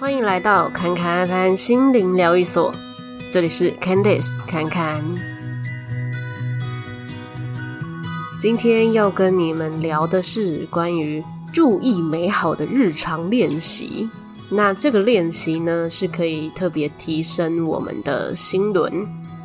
欢迎来到侃侃阿谈心灵疗愈所，这里是 Candice 侃侃。今天要跟你们聊的是关于注意美好的日常练习。那这个练习呢，是可以特别提升我们的心轮。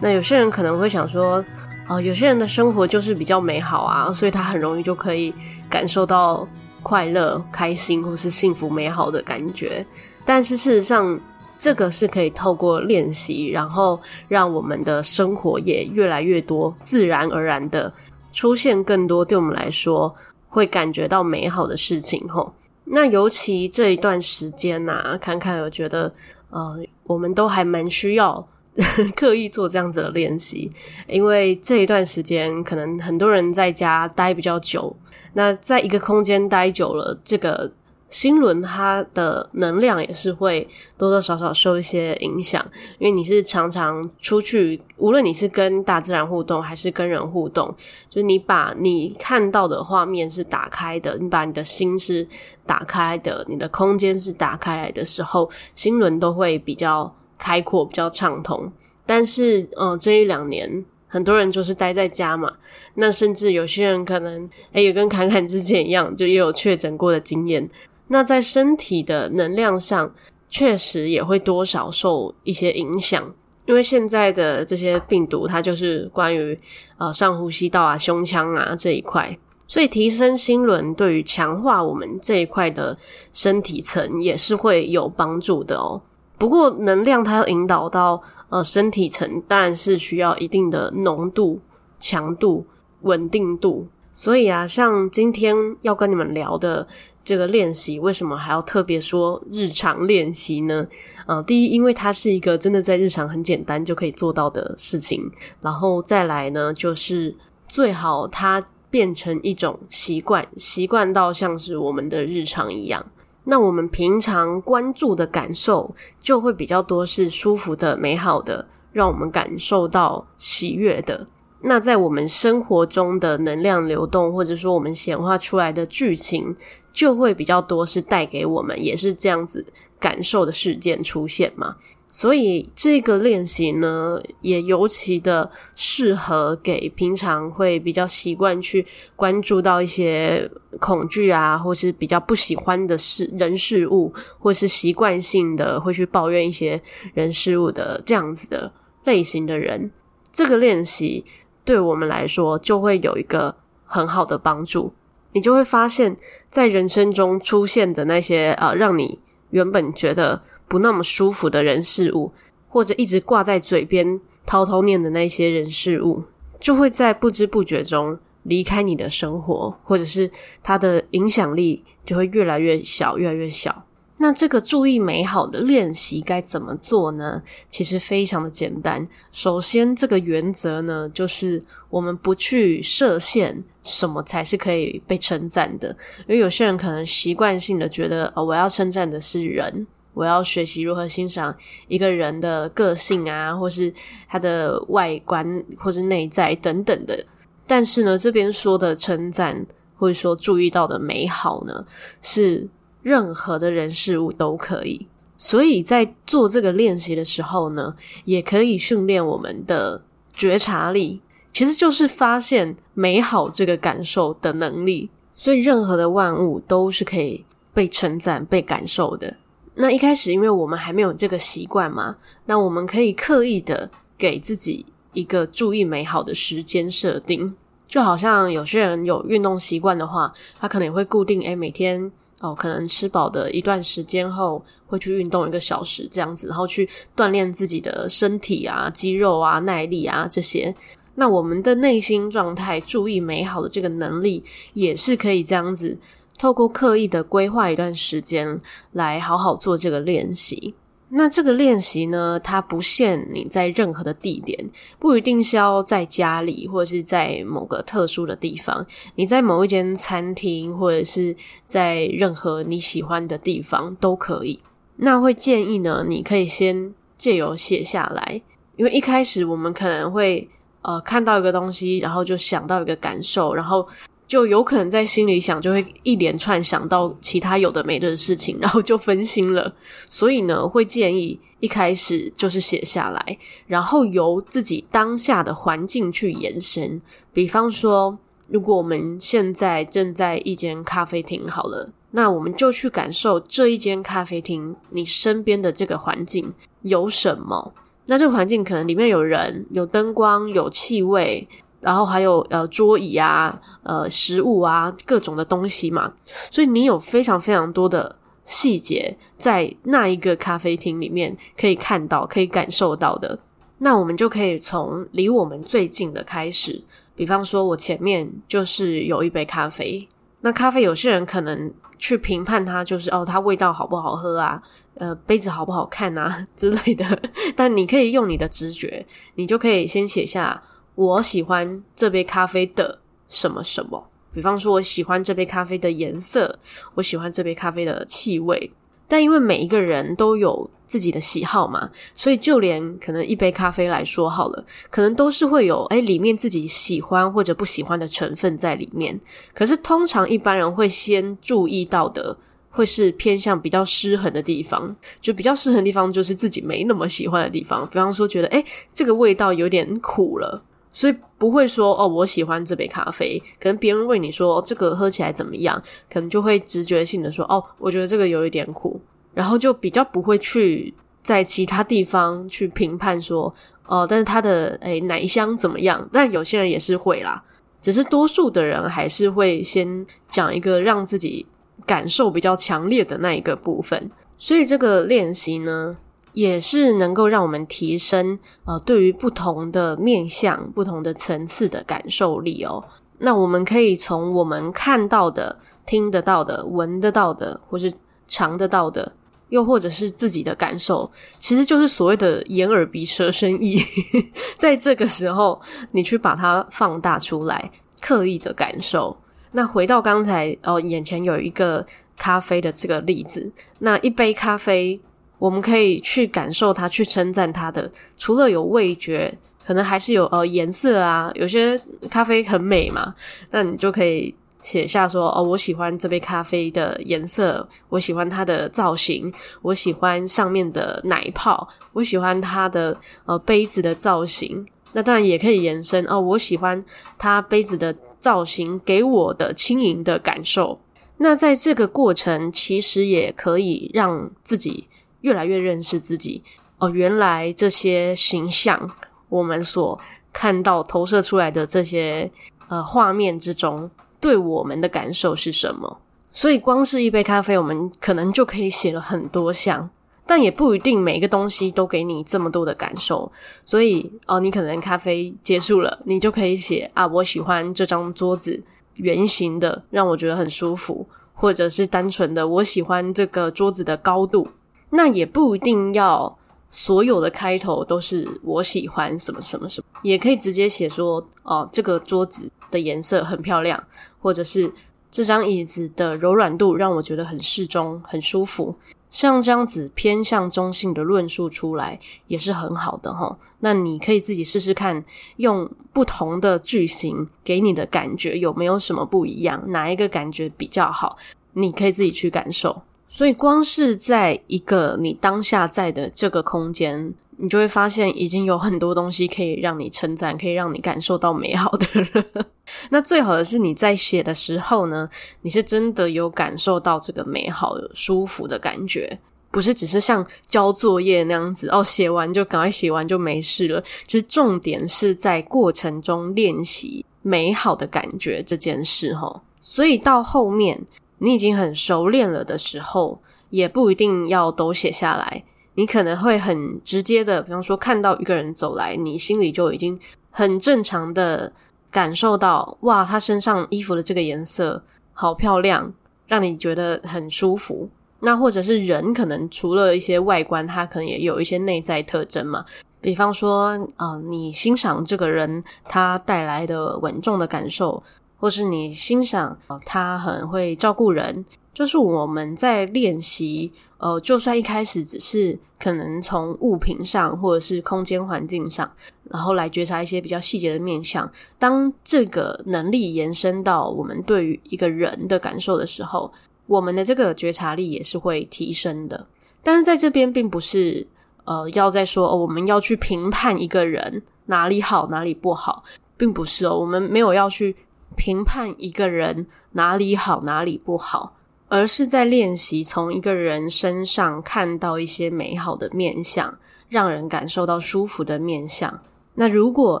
那有些人可能会想说，哦，有些人的生活就是比较美好啊，所以他很容易就可以感受到快乐、开心或是幸福美好的感觉。但是事实上，这个是可以透过练习，然后让我们的生活也越来越多，自然而然的出现更多对我们来说会感觉到美好的事情。吼，那尤其这一段时间呐、啊，坎坎我觉得，呃，我们都还蛮需要。刻意做这样子的练习，因为这一段时间可能很多人在家待比较久，那在一个空间待久了，这个心轮它的能量也是会多多少少受一些影响。因为你是常常出去，无论你是跟大自然互动还是跟人互动，就是你把你看到的画面是打开的，你把你的心是打开的，你的空间是打开来的时候，心轮都会比较。开阔比较畅通，但是，嗯、呃，这一两年很多人就是待在家嘛，那甚至有些人可能，诶也跟侃侃之前一样，就也有确诊过的经验。那在身体的能量上，确实也会多少受一些影响，因为现在的这些病毒，它就是关于呃上呼吸道啊、胸腔啊这一块，所以提升心轮对于强化我们这一块的身体层也是会有帮助的哦。不过，能量它要引导到呃身体层，当然是需要一定的浓度、强度、稳定度。所以啊，像今天要跟你们聊的这个练习，为什么还要特别说日常练习呢？呃，第一，因为它是一个真的在日常很简单就可以做到的事情。然后再来呢，就是最好它变成一种习惯，习惯到像是我们的日常一样。那我们平常关注的感受就会比较多，是舒服的、美好的，让我们感受到喜悦的。那在我们生活中的能量流动，或者说我们显化出来的剧情，就会比较多，是带给我们也是这样子感受的事件出现嘛。所以这个练习呢，也尤其的适合给平常会比较习惯去关注到一些恐惧啊，或是比较不喜欢的事人事物，或是习惯性的会去抱怨一些人事物的这样子的类型的人。这个练习对我们来说就会有一个很好的帮助，你就会发现，在人生中出现的那些呃，让你原本觉得。不那么舒服的人事物，或者一直挂在嘴边偷偷念的那些人事物，就会在不知不觉中离开你的生活，或者是它的影响力就会越来越小，越来越小。那这个注意美好的练习该怎么做呢？其实非常的简单。首先，这个原则呢，就是我们不去设限，什么才是可以被称赞的。因为有些人可能习惯性的觉得，哦，我要称赞的是人。我要学习如何欣赏一个人的个性啊，或是他的外观，或是内在等等的。但是呢，这边说的称赞，或者说注意到的美好呢，是任何的人事物都可以。所以在做这个练习的时候呢，也可以训练我们的觉察力，其实就是发现美好这个感受的能力。所以任何的万物都是可以被称赞、被感受的。那一开始，因为我们还没有这个习惯嘛，那我们可以刻意的给自己一个注意美好的时间设定，就好像有些人有运动习惯的话，他可能也会固定，诶，每天哦，可能吃饱的一段时间后，会去运动一个小时这样子，然后去锻炼自己的身体啊、肌肉啊、耐力啊这些。那我们的内心状态，注意美好的这个能力，也是可以这样子。透过刻意的规划一段时间来好好做这个练习。那这个练习呢，它不限你在任何的地点，不一定是要在家里或者是在某个特殊的地方。你在某一间餐厅或者是在任何你喜欢的地方都可以。那会建议呢，你可以先借由写下来，因为一开始我们可能会呃看到一个东西，然后就想到一个感受，然后。就有可能在心里想，就会一连串想到其他有的没的事情，然后就分心了。所以呢，会建议一开始就是写下来，然后由自己当下的环境去延伸。比方说，如果我们现在正在一间咖啡厅，好了，那我们就去感受这一间咖啡厅，你身边的这个环境有什么？那这个环境可能里面有人、有灯光、有气味。然后还有呃桌椅啊，呃食物啊，各种的东西嘛，所以你有非常非常多的细节在那一个咖啡厅里面可以看到、可以感受到的。那我们就可以从离我们最近的开始，比方说我前面就是有一杯咖啡，那咖啡有些人可能去评判它，就是哦它味道好不好喝啊，呃杯子好不好看啊之类的。但你可以用你的直觉，你就可以先写下。我喜欢这杯咖啡的什么什么，比方说，我喜欢这杯咖啡的颜色，我喜欢这杯咖啡的气味。但因为每一个人都有自己的喜好嘛，所以就连可能一杯咖啡来说好了，可能都是会有诶里面自己喜欢或者不喜欢的成分在里面。可是通常一般人会先注意到的，会是偏向比较失衡的地方，就比较失衡的地方就是自己没那么喜欢的地方。比方说，觉得诶这个味道有点苦了。所以不会说哦，我喜欢这杯咖啡。可能别人问你说这个喝起来怎么样，可能就会直觉性的说哦，我觉得这个有一点苦，然后就比较不会去在其他地方去评判说哦，但是它的诶奶香怎么样？但有些人也是会啦，只是多数的人还是会先讲一个让自己感受比较强烈的那一个部分。所以这个练习呢，也是能够让我们提升呃，对于不同的面向、不同的层次的感受力哦。那我们可以从我们看到的、听得到的、闻得到的，或是尝得到的，又或者是自己的感受，其实就是所谓的眼耳鼻舌身意。在这个时候，你去把它放大出来，刻意的感受。那回到刚才哦，眼前有一个咖啡的这个例子，那一杯咖啡。我们可以去感受它，去称赞它的。除了有味觉，可能还是有呃颜色啊。有些咖啡很美嘛，那你就可以写下说哦，我喜欢这杯咖啡的颜色，我喜欢它的造型，我喜欢上面的奶泡，我喜欢它的呃杯子的造型。那当然也可以延伸哦，我喜欢它杯子的造型给我的轻盈的感受。那在这个过程，其实也可以让自己。越来越认识自己哦，原来这些形象，我们所看到投射出来的这些呃画面之中，对我们的感受是什么？所以光是一杯咖啡，我们可能就可以写了很多项，但也不一定每个东西都给你这么多的感受。所以哦，你可能咖啡结束了，你就可以写啊，我喜欢这张桌子，圆形的，让我觉得很舒服，或者是单纯的，我喜欢这个桌子的高度。那也不一定要所有的开头都是我喜欢什么什么什么，也可以直接写说哦，这个桌子的颜色很漂亮，或者是这张椅子的柔软度让我觉得很适中、很舒服。像这样子偏向中性的论述出来也是很好的哈。那你可以自己试试看，用不同的句型给你的感觉有没有什么不一样，哪一个感觉比较好，你可以自己去感受。所以，光是在一个你当下在的这个空间，你就会发现已经有很多东西可以让你称赞，可以让你感受到美好的了。那最好的是你在写的时候呢，你是真的有感受到这个美好、舒服的感觉，不是只是像交作业那样子哦，写完就赶快写完就没事了。其实重点是在过程中练习美好的感觉这件事齁。所以到后面。你已经很熟练了的时候，也不一定要都写下来。你可能会很直接的，比方说看到一个人走来，你心里就已经很正常的感受到，哇，他身上衣服的这个颜色好漂亮，让你觉得很舒服。那或者是人，可能除了一些外观，他可能也有一些内在特征嘛。比方说，呃，你欣赏这个人他带来的稳重的感受。或是你欣赏他很会照顾人，就是我们在练习，呃，就算一开始只是可能从物品上或者是空间环境上，然后来觉察一些比较细节的面向。当这个能力延伸到我们对于一个人的感受的时候，我们的这个觉察力也是会提升的。但是在这边并不是呃要再说，哦，我们要去评判一个人哪里好哪里不好，并不是哦，我们没有要去评判一个人哪里好哪里不好。而是在练习从一个人身上看到一些美好的面相，让人感受到舒服的面相。那如果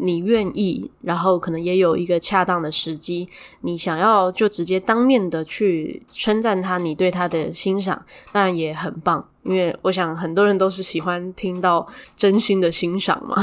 你愿意，然后可能也有一个恰当的时机，你想要就直接当面的去称赞他，你对他的欣赏，当然也很棒。因为我想很多人都是喜欢听到真心的欣赏嘛，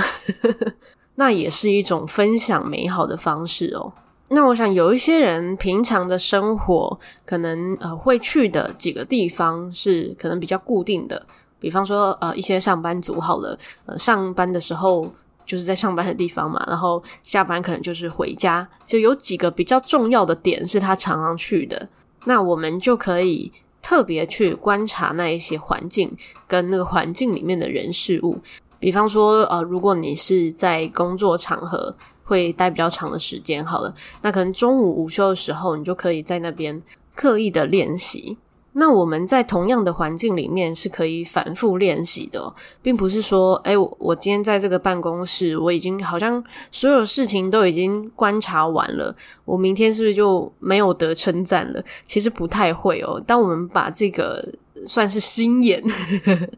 那也是一种分享美好的方式哦。那我想有一些人平常的生活可能呃会去的几个地方是可能比较固定的，比方说呃一些上班族好了，呃上班的时候就是在上班的地方嘛，然后下班可能就是回家，就有几个比较重要的点是他常常去的，那我们就可以特别去观察那一些环境跟那个环境里面的人事物，比方说呃如果你是在工作场合。会待比较长的时间，好了，那可能中午午休的时候，你就可以在那边刻意的练习。那我们在同样的环境里面是可以反复练习的，并不是说，诶，我今天在这个办公室，我已经好像所有事情都已经观察完了，我明天是不是就没有得称赞了？其实不太会哦。当我们把这个算是心眼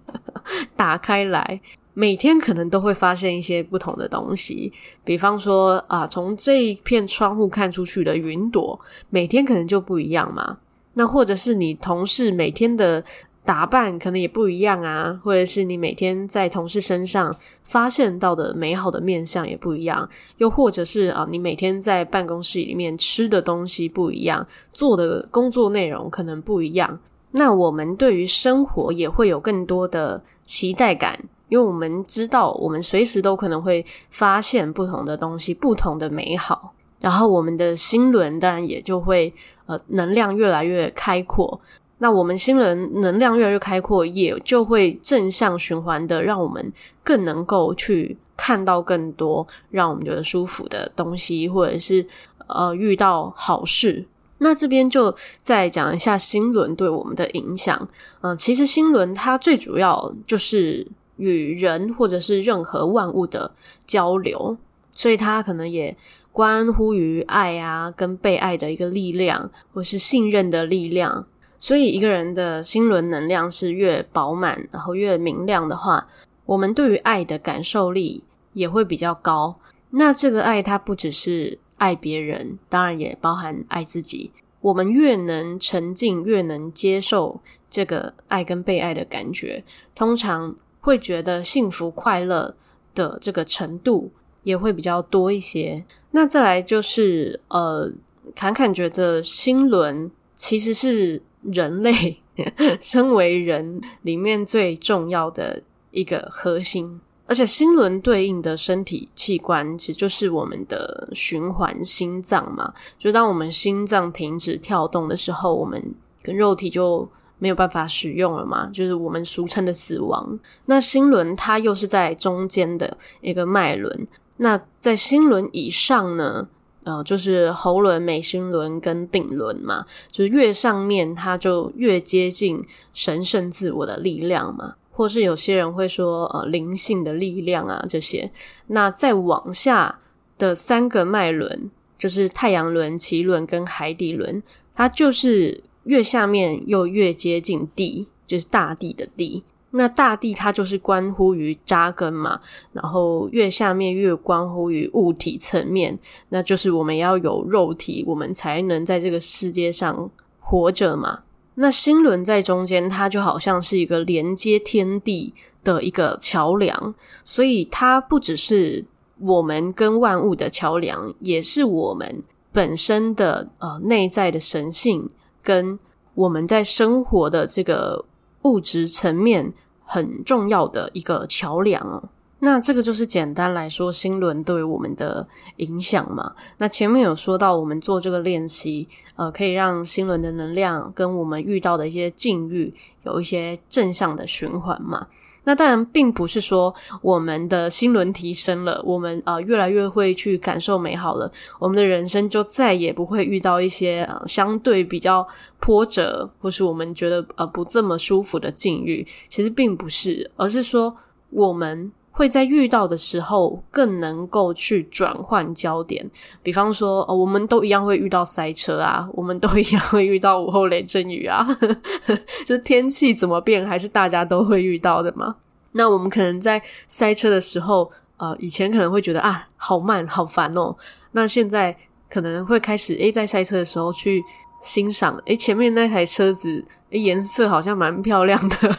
打开来。每天可能都会发现一些不同的东西，比方说啊，从这一片窗户看出去的云朵，每天可能就不一样嘛。那或者是你同事每天的打扮可能也不一样啊，或者是你每天在同事身上发现到的美好的面相也不一样，又或者是啊，你每天在办公室里面吃的东西不一样，做的工作内容可能不一样。那我们对于生活也会有更多的期待感。因为我们知道，我们随时都可能会发现不同的东西，不同的美好，然后我们的心轮当然也就会呃能量越来越开阔。那我们心轮能量越来越开阔，也就会正向循环的，让我们更能够去看到更多让我们觉得舒服的东西，或者是呃遇到好事。那这边就再讲一下心轮对我们的影响。嗯、其实心轮它最主要就是。与人或者是任何万物的交流，所以它可能也关乎于爱啊，跟被爱的一个力量，或是信任的力量。所以一个人的心轮能量是越饱满，然后越明亮的话，我们对于爱的感受力也会比较高。那这个爱，它不只是爱别人，当然也包含爱自己。我们越能沉浸，越能接受这个爱跟被爱的感觉，通常。会觉得幸福快乐的这个程度也会比较多一些。那再来就是，呃，侃侃觉得心轮其实是人类 身为人里面最重要的一个核心，而且心轮对应的身体器官其实就是我们的循环心脏嘛。就当我们心脏停止跳动的时候，我们跟肉体就。没有办法使用了嘛，就是我们俗称的死亡。那心轮它又是在中间的一个脉轮。那在心轮以上呢，呃，就是喉轮、眉心轮跟顶轮嘛，就是越上面它就越接近神圣自我的力量嘛，或是有些人会说呃灵性的力量啊这些。那再往下的三个脉轮，就是太阳轮、脐轮跟海底轮，它就是。越下面又越接近地，就是大地的地。那大地它就是关乎于扎根嘛，然后越下面越关乎于物体层面，那就是我们要有肉体，我们才能在这个世界上活着嘛。那心轮在中间，它就好像是一个连接天地的一个桥梁，所以它不只是我们跟万物的桥梁，也是我们本身的呃内在的神性。跟我们在生活的这个物质层面很重要的一个桥梁哦。那这个就是简单来说，心轮对我们的影响嘛。那前面有说到，我们做这个练习，呃，可以让心轮的能量跟我们遇到的一些境遇有一些正向的循环嘛。那当然，并不是说我们的心轮提升了，我们呃越来越会去感受美好了，我们的人生就再也不会遇到一些呃相对比较波折，或是我们觉得呃不这么舒服的境遇。其实并不是，而是说我们。会在遇到的时候更能够去转换焦点，比方说，哦，我们都一样会遇到塞车啊，我们都一样会遇到午后雷阵雨啊，就是天气怎么变，还是大家都会遇到的嘛。那我们可能在塞车的时候，呃，以前可能会觉得啊，好慢，好烦哦。那现在可能会开始，诶，在塞车的时候去欣赏，诶，前面那台车子，诶，颜色好像蛮漂亮的。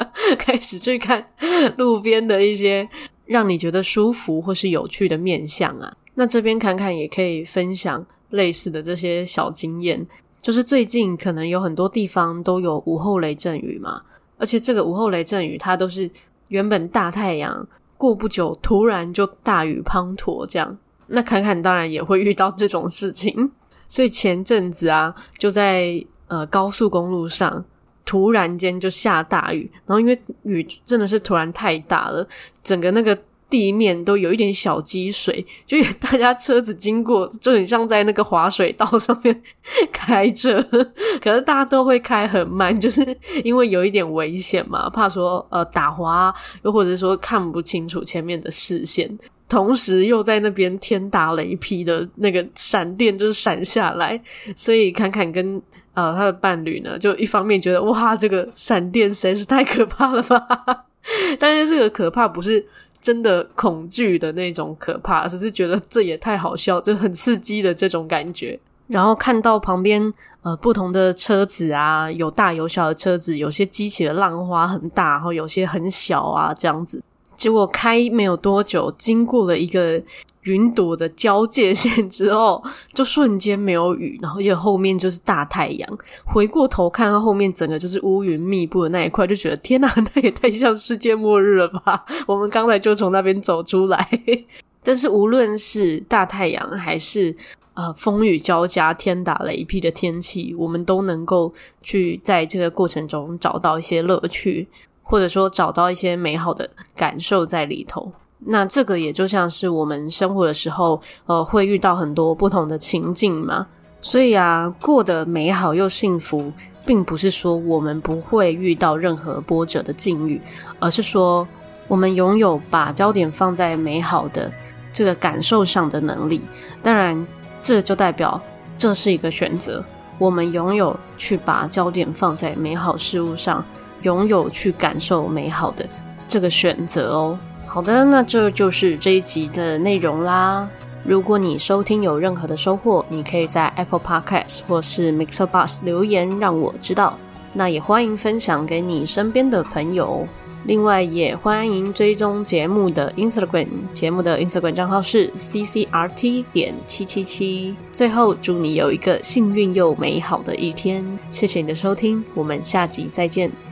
开始去看路边的一些让你觉得舒服或是有趣的面相啊，那这边侃侃也可以分享类似的这些小经验。就是最近可能有很多地方都有午后雷阵雨嘛，而且这个午后雷阵雨它都是原本大太阳，过不久突然就大雨滂沱这样。那侃侃当然也会遇到这种事情，所以前阵子啊，就在呃高速公路上。突然间就下大雨，然后因为雨真的是突然太大了，整个那个地面都有一点小积水，就大家车子经过就很像在那个滑水道上面 开着，可是大家都会开很慢，就是因为有一点危险嘛，怕说呃打滑，又或者说看不清楚前面的视线。同时又在那边天打雷劈的那个闪电就是闪下来，所以侃侃跟呃他的伴侣呢，就一方面觉得哇，这个闪电实在是太可怕了吧，但是这个可怕不是真的恐惧的那种可怕，只是觉得这也太好笑，就很刺激的这种感觉。然后看到旁边呃不同的车子啊，有大有小的车子，有些激起的浪花很大，然后有些很小啊，这样子。结果开没有多久，经过了一个云朵的交界线之后，就瞬间没有雨，然后又后面就是大太阳。回过头看到后面整个就是乌云密布的那一块，就觉得天哪，那也太像世界末日了吧！我们刚才就从那边走出来。但是无论是大太阳还是呃风雨交加、天打雷劈的天气，我们都能够去在这个过程中找到一些乐趣。或者说找到一些美好的感受在里头，那这个也就像是我们生活的时候，呃，会遇到很多不同的情境嘛。所以啊，过得美好又幸福，并不是说我们不会遇到任何波折的境遇，而是说我们拥有把焦点放在美好的这个感受上的能力。当然，这就代表这是一个选择，我们拥有去把焦点放在美好事物上。拥有去感受美好的这个选择哦。好的，那这就是这一集的内容啦。如果你收听有任何的收获，你可以在 Apple Podcast 或是 Mixer b u s 留言让我知道。那也欢迎分享给你身边的朋友。另外，也欢迎追踪节目的 Instagram，节目的 Instagram 账号是 ccrt 点七七七。最后，祝你有一个幸运又美好的一天。谢谢你的收听，我们下集再见。